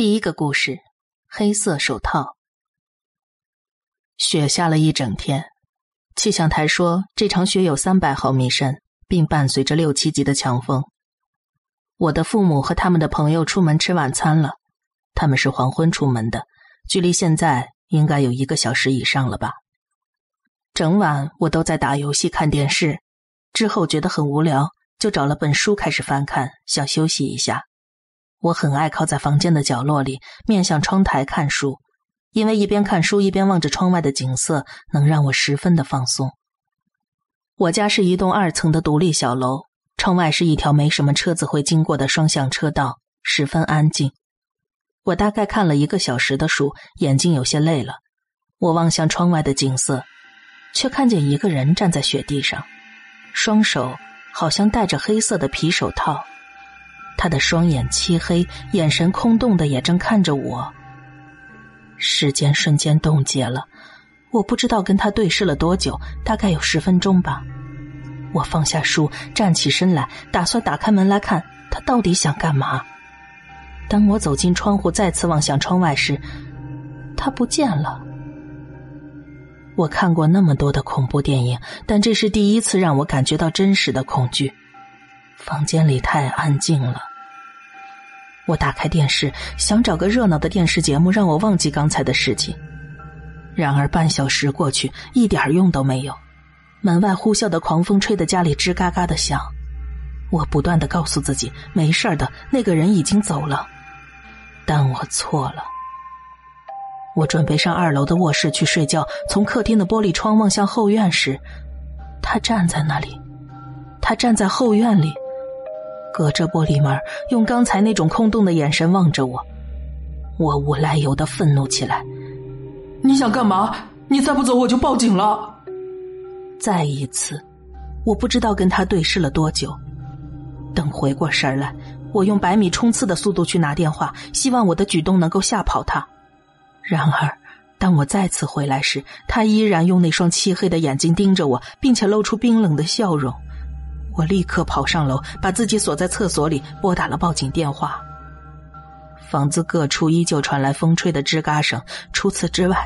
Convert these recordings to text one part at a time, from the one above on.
第一个故事：黑色手套。雪下了一整天，气象台说这场雪有三百毫米深，并伴随着六七级的强风。我的父母和他们的朋友出门吃晚餐了，他们是黄昏出门的，距离现在应该有一个小时以上了吧。整晚我都在打游戏、看电视，之后觉得很无聊，就找了本书开始翻看，想休息一下。我很爱靠在房间的角落里，面向窗台看书，因为一边看书一边望着窗外的景色，能让我十分的放松。我家是一栋二层的独立小楼，窗外是一条没什么车子会经过的双向车道，十分安静。我大概看了一个小时的书，眼睛有些累了。我望向窗外的景色，却看见一个人站在雪地上，双手好像戴着黑色的皮手套。他的双眼漆黑，眼神空洞的，也正看着我。时间瞬间冻结了，我不知道跟他对视了多久，大概有十分钟吧。我放下书，站起身来，打算打开门来看他到底想干嘛。当我走进窗户，再次望向窗外时，他不见了。我看过那么多的恐怖电影，但这是第一次让我感觉到真实的恐惧。房间里太安静了。我打开电视，想找个热闹的电视节目让我忘记刚才的事情。然而半小时过去，一点用都没有。门外呼啸的狂风吹得家里吱嘎嘎的响。我不断的告诉自己没事的，那个人已经走了。但我错了。我准备上二楼的卧室去睡觉，从客厅的玻璃窗望向后院时，他站在那里。他站在后院里。隔着玻璃门，用刚才那种空洞的眼神望着我，我无来由的愤怒起来。你想干嘛？你再不走，我就报警了。再一次，我不知道跟他对视了多久。等回过神来，我用百米冲刺的速度去拿电话，希望我的举动能够吓跑他。然而，当我再次回来时，他依然用那双漆黑的眼睛盯着我，并且露出冰冷的笑容。我立刻跑上楼，把自己锁在厕所里，拨打了报警电话。房子各处依旧传来风吹的吱嘎声，除此之外，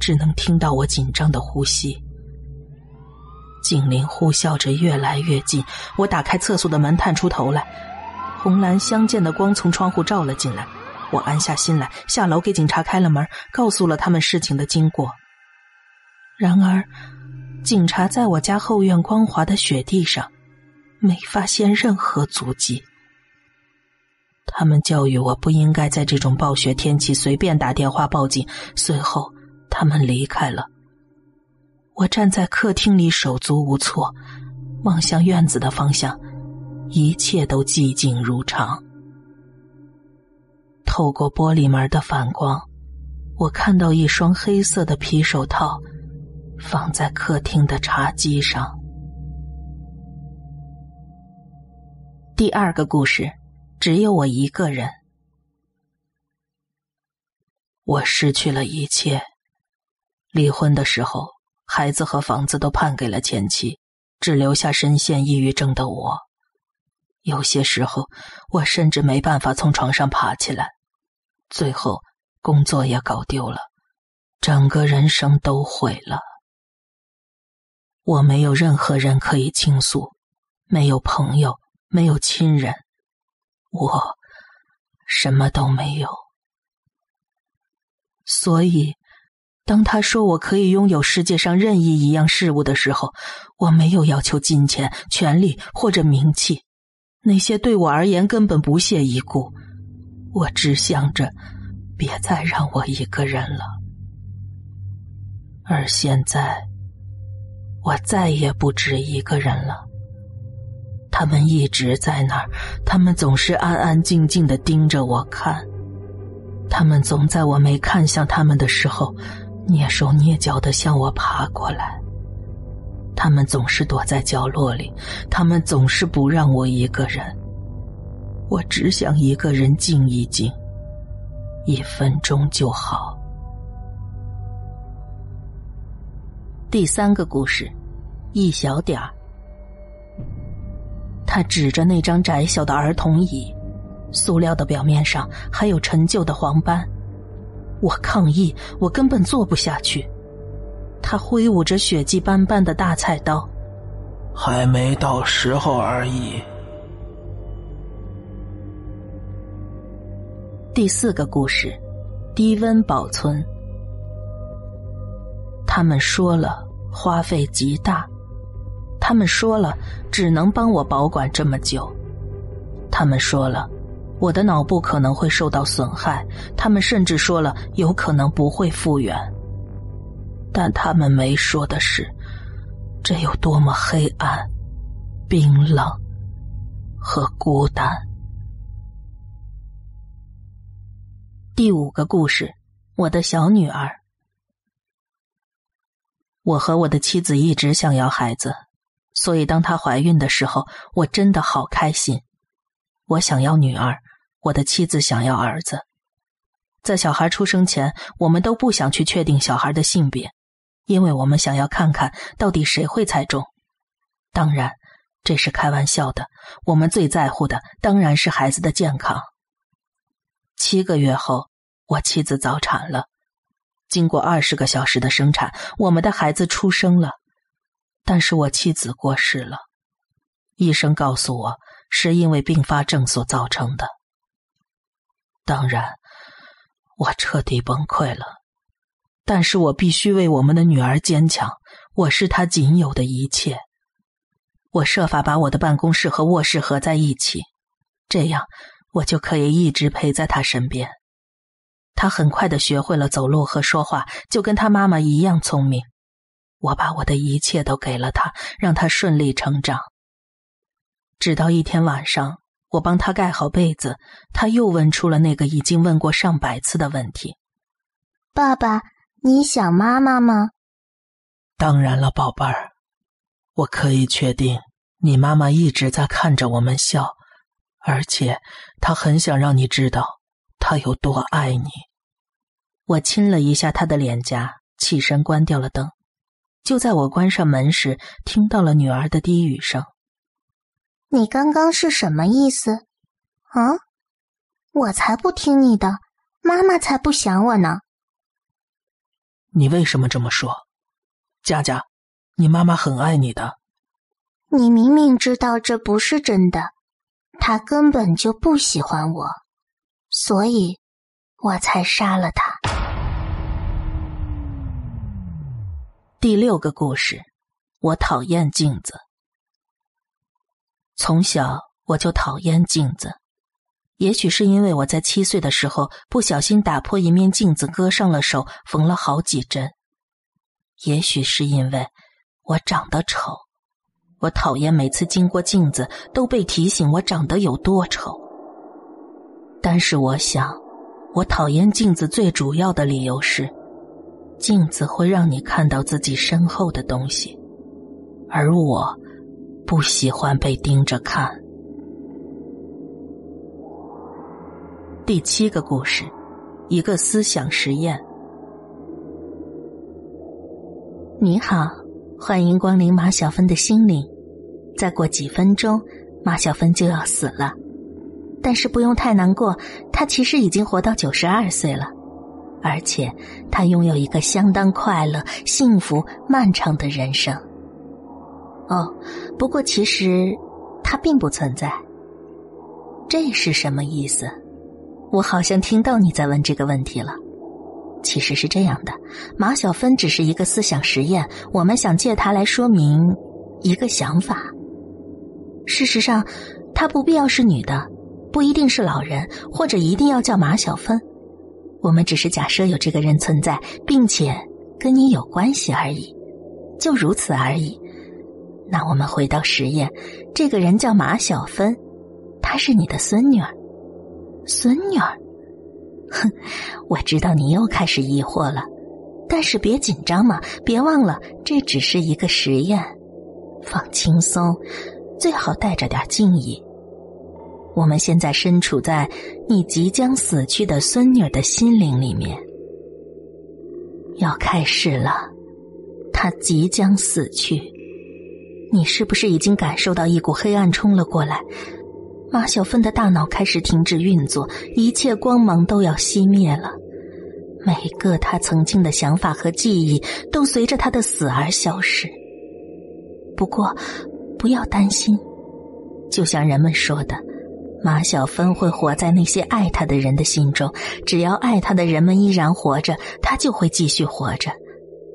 只能听到我紧张的呼吸。警铃呼啸着越来越近，我打开厕所的门，探出头来，红蓝相间的光从窗户照了进来。我安下心来，下楼给警察开了门，告诉了他们事情的经过。然而，警察在我家后院光滑的雪地上。没发现任何足迹。他们教育我不应该在这种暴雪天气随便打电话报警。随后，他们离开了。我站在客厅里手足无措，望向院子的方向，一切都寂静如常。透过玻璃门的反光，我看到一双黑色的皮手套放在客厅的茶几上。第二个故事，只有我一个人。我失去了一切。离婚的时候，孩子和房子都判给了前妻，只留下深陷抑郁症的我。有些时候，我甚至没办法从床上爬起来。最后，工作也搞丢了，整个人生都毁了。我没有任何人可以倾诉，没有朋友。没有亲人，我什么都没有。所以，当他说我可以拥有世界上任意一样事物的时候，我没有要求金钱、权利或者名气，那些对我而言根本不屑一顾。我只想着别再让我一个人了。而现在，我再也不止一个人了。他们一直在那儿，他们总是安安静静的盯着我看，他们总在我没看向他们的时候，蹑手蹑脚的向我爬过来。他们总是躲在角落里，他们总是不让我一个人。我只想一个人静一静，一分钟就好。第三个故事，一小点儿。他指着那张窄小的儿童椅，塑料的表面上还有陈旧的黄斑。我抗议，我根本坐不下去。他挥舞着血迹斑斑的大菜刀，还没到时候而已。第四个故事，低温保存。他们说了，花费极大。他们说了，只能帮我保管这么久。他们说了，我的脑部可能会受到损害。他们甚至说了，有可能不会复原。但他们没说的是，这有多么黑暗、冰冷和孤单。第五个故事，我的小女儿。我和我的妻子一直想要孩子，所以当她怀孕的时候，我真的好开心。我想要女儿，我的妻子想要儿子。在小孩出生前，我们都不想去确定小孩的性别，因为我们想要看看到底谁会猜中。当然，这是开玩笑的。我们最在乎的当然是孩子的健康。七个月后。我妻子早产了，经过二十个小时的生产，我们的孩子出生了，但是我妻子过世了。医生告诉我，是因为并发症所造成的。当然，我彻底崩溃了，但是我必须为我们的女儿坚强。我是她仅有的一切。我设法把我的办公室和卧室合在一起，这样我就可以一直陪在她身边。他很快的学会了走路和说话，就跟他妈妈一样聪明。我把我的一切都给了他，让他顺利成长。直到一天晚上，我帮他盖好被子，他又问出了那个已经问过上百次的问题：“爸爸，你想妈妈吗？”“当然了，宝贝儿，我可以确定，你妈妈一直在看着我们笑，而且她很想让你知道她有多爱你。”我亲了一下他的脸颊，起身关掉了灯。就在我关上门时，听到了女儿的低语声：“你刚刚是什么意思？啊？我才不听你的，妈妈才不想我呢。”你为什么这么说，佳佳？你妈妈很爱你的。你明明知道这不是真的，她根本就不喜欢我，所以我才杀了她。第六个故事，我讨厌镜子。从小我就讨厌镜子，也许是因为我在七岁的时候不小心打破一面镜子，割伤了手，缝了好几针；也许是因为我长得丑，我讨厌每次经过镜子都被提醒我长得有多丑。但是我想，我讨厌镜子最主要的理由是。镜子会让你看到自己身后的东西，而我不喜欢被盯着看。第七个故事，一个思想实验。你好，欢迎光临马小芬的心灵。再过几分钟，马小芬就要死了，但是不用太难过，她其实已经活到九十二岁了。而且，他拥有一个相当快乐、幸福、漫长的人生。哦，不过其实他并不存在。这是什么意思？我好像听到你在问这个问题了。其实是这样的，马小芬只是一个思想实验，我们想借它来说明一个想法。事实上，她不必要是女的，不一定是老人，或者一定要叫马小芬。我们只是假设有这个人存在，并且跟你有关系而已，就如此而已。那我们回到实验，这个人叫马小芬，她是你的孙女儿。孙女儿，哼，我知道你又开始疑惑了，但是别紧张嘛，别忘了这只是一个实验，放轻松，最好带着点敬意。我们现在身处在你即将死去的孙女的心灵里面，要开始了，她即将死去。你是不是已经感受到一股黑暗冲了过来？马小芬的大脑开始停止运作，一切光芒都要熄灭了。每个他曾经的想法和记忆都随着他的死而消失。不过，不要担心，就像人们说的，马小芬会活在那些爱他的人的心中。只要爱他的人们依然活着，他就会继续活着。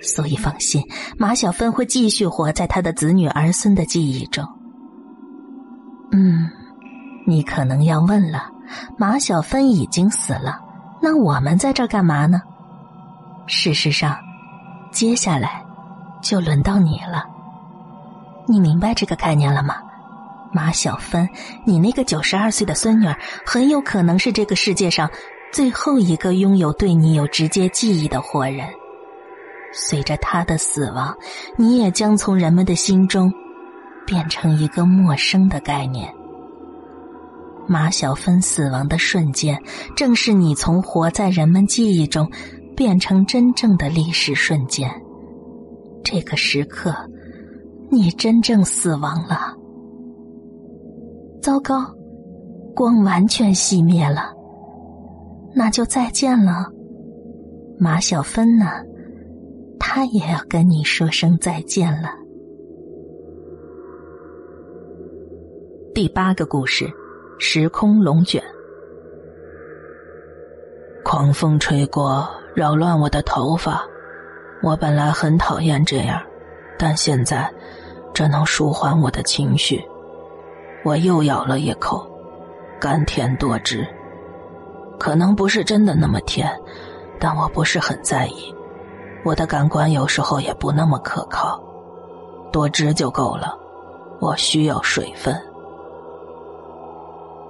所以放心，马小芬会继续活在他的子女儿孙的记忆中。嗯，你可能要问了，马小芬已经死了。那我们在这干嘛呢？事实上，接下来就轮到你了。你明白这个概念了吗？马小芬，你那个九十二岁的孙女儿，很有可能是这个世界上最后一个拥有对你有直接记忆的活人。随着她的死亡，你也将从人们的心中变成一个陌生的概念。马小芬死亡的瞬间，正是你从活在人们记忆中变成真正的历史瞬间。这个时刻，你真正死亡了。糟糕，光完全熄灭了，那就再见了，马小芬呢？他也要跟你说声再见了。第八个故事。时空龙卷，狂风吹过，扰乱我的头发。我本来很讨厌这样，但现在这能舒缓我的情绪。我又咬了一口，甘甜多汁。可能不是真的那么甜，但我不是很在意。我的感官有时候也不那么可靠，多汁就够了。我需要水分。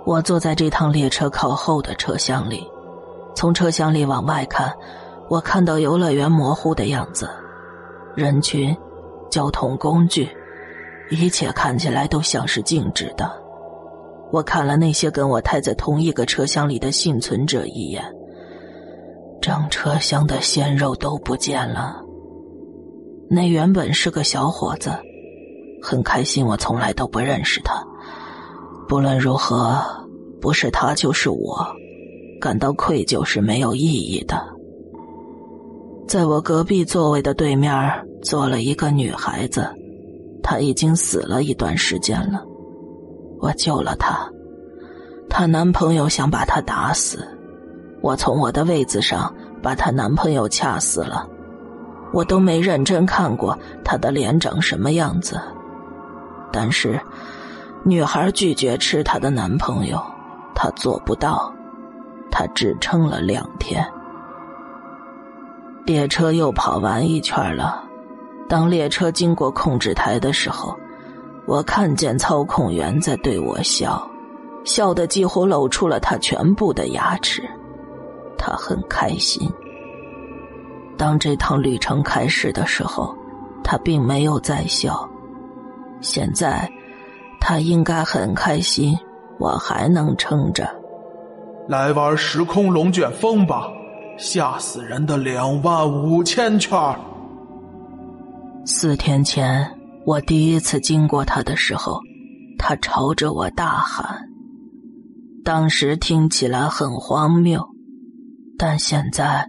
我坐在这趟列车靠后的车厢里，从车厢里往外看，我看到游乐园模糊的样子，人群、交通工具，一切看起来都像是静止的。我看了那些跟我待在同一个车厢里的幸存者一眼，整车厢的鲜肉都不见了。那原本是个小伙子，很开心我从来都不认识他。不论如何，不是他就是我，感到愧疚是没有意义的。在我隔壁座位的对面坐了一个女孩子，她已经死了一段时间了。我救了她，她男朋友想把她打死，我从我的位子上把她男朋友掐死了。我都没认真看过她的脸长什么样子，但是。女孩拒绝吃她的男朋友，她做不到，她只撑了两天。列车又跑完一圈了，当列车经过控制台的时候，我看见操控员在对我笑，笑得几乎露出了他全部的牙齿，他很开心。当这趟旅程开始的时候，他并没有在笑，现在。他应该很开心，我还能撑着。来玩时空龙卷风吧，吓死人的两万五千圈。四天前，我第一次经过他的时候，他朝着我大喊。当时听起来很荒谬，但现在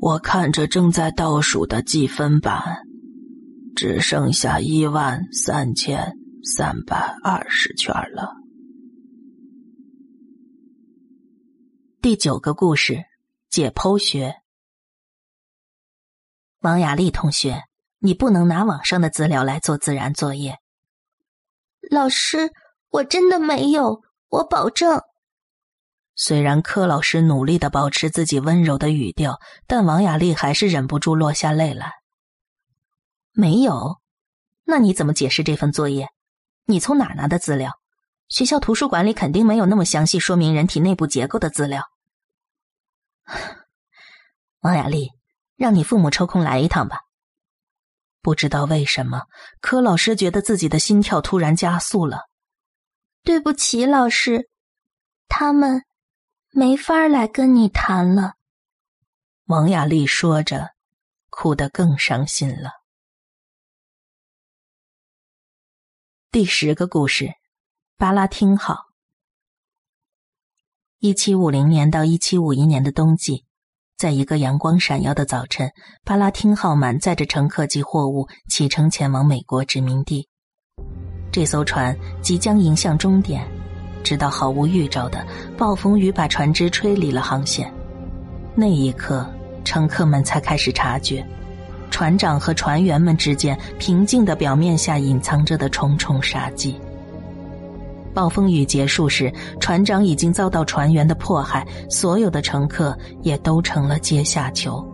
我看着正在倒数的计分板，只剩下一万三千。三百二十圈了。第九个故事：解剖学。王雅丽同学，你不能拿网上的资料来做自然作业。老师，我真的没有，我保证。虽然柯老师努力的保持自己温柔的语调，但王雅丽还是忍不住落下泪来。没有？那你怎么解释这份作业？你从哪拿的资料？学校图书馆里肯定没有那么详细说明人体内部结构的资料。王雅丽，让你父母抽空来一趟吧。不知道为什么，柯老师觉得自己的心跳突然加速了。对不起，老师，他们没法来跟你谈了。王雅丽说着，哭得更伤心了。第十个故事，巴拉听好。一七五零年到一七五一年的冬季，在一个阳光闪耀的早晨，巴拉汀号满载着乘客及货物启程前往美国殖民地。这艘船即将迎向终点，直到毫无预兆的暴风雨把船只吹离了航线。那一刻，乘客们才开始察觉，船长和船员们之间平静的表面下隐藏着的重重杀机。暴风雨结束时，船长已经遭到船员的迫害，所有的乘客也都成了阶下囚。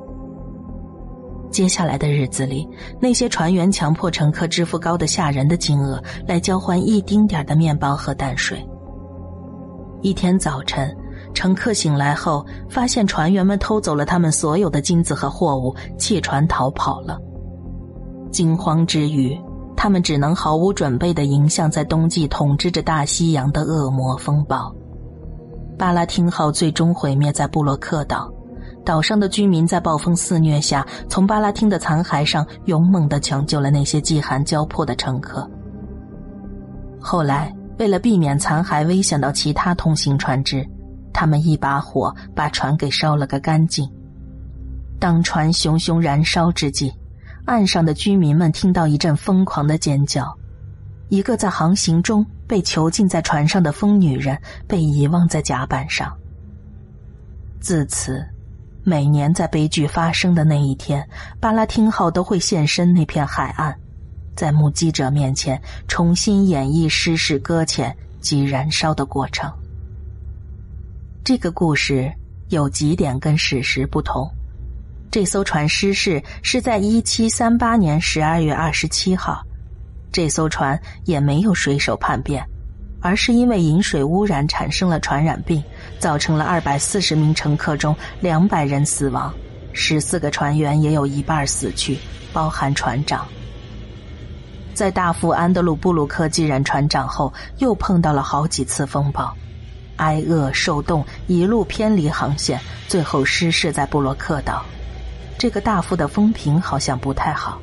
接下来的日子里，那些船员强迫乘客支付高的吓人的金额，来交换一丁点的面包和淡水。一天早晨，乘客醒来后，发现船员们偷走了他们所有的金子和货物，弃船逃跑了。惊慌之余。他们只能毫无准备的迎向在冬季统治着大西洋的恶魔风暴。巴拉汀号最终毁灭在布洛克岛，岛上的居民在暴风肆虐下，从巴拉汀的残骸上勇猛的抢救了那些饥寒交迫的乘客。后来，为了避免残骸危险到其他通行船只，他们一把火把船给烧了个干净。当船熊熊燃烧之际。岸上的居民们听到一阵疯狂的尖叫，一个在航行中被囚禁在船上的疯女人被遗忘在甲板上。自此，每年在悲剧发生的那一天，巴拉汀号都会现身那片海岸，在目击者面前重新演绎失事搁浅及燃烧的过程。这个故事有几点跟史实不同。这艘船失事是在一七三八年十二月二十七号，这艘船也没有水手叛变，而是因为饮水污染产生了传染病，造成了二百四十名乘客中两百人死亡，十四个船员也有一半死去，包含船长。在大副安德鲁布鲁克继任船长后，又碰到了好几次风暴，挨饿受冻，一路偏离航线，最后失事在布洛克岛。这个大副的风评好像不太好。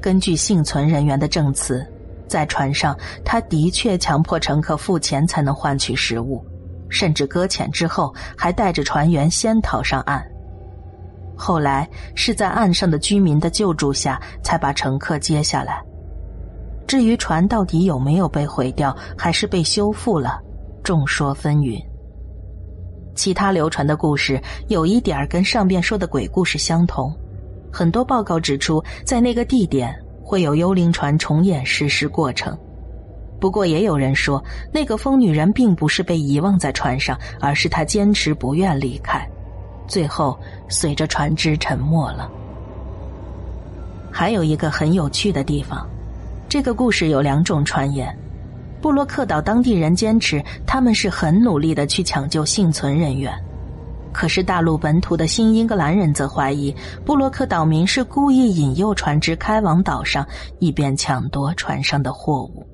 根据幸存人员的证词，在船上，他的确强迫乘客付钱才能换取食物，甚至搁浅之后还带着船员先逃上岸。后来是在岸上的居民的救助下，才把乘客接下来。至于船到底有没有被毁掉，还是被修复了，众说纷纭。其他流传的故事有一点跟上边说的鬼故事相同，很多报告指出，在那个地点会有幽灵船重演失事过程。不过也有人说，那个疯女人并不是被遗忘在船上，而是她坚持不愿离开，最后随着船只沉没了。还有一个很有趣的地方，这个故事有两种传言。布洛克岛当地人坚持，他们是很努力的去抢救幸存人员。可是大陆本土的新英格兰人则怀疑，布洛克岛民是故意引诱船只开往岛上，以便抢夺船上的货物。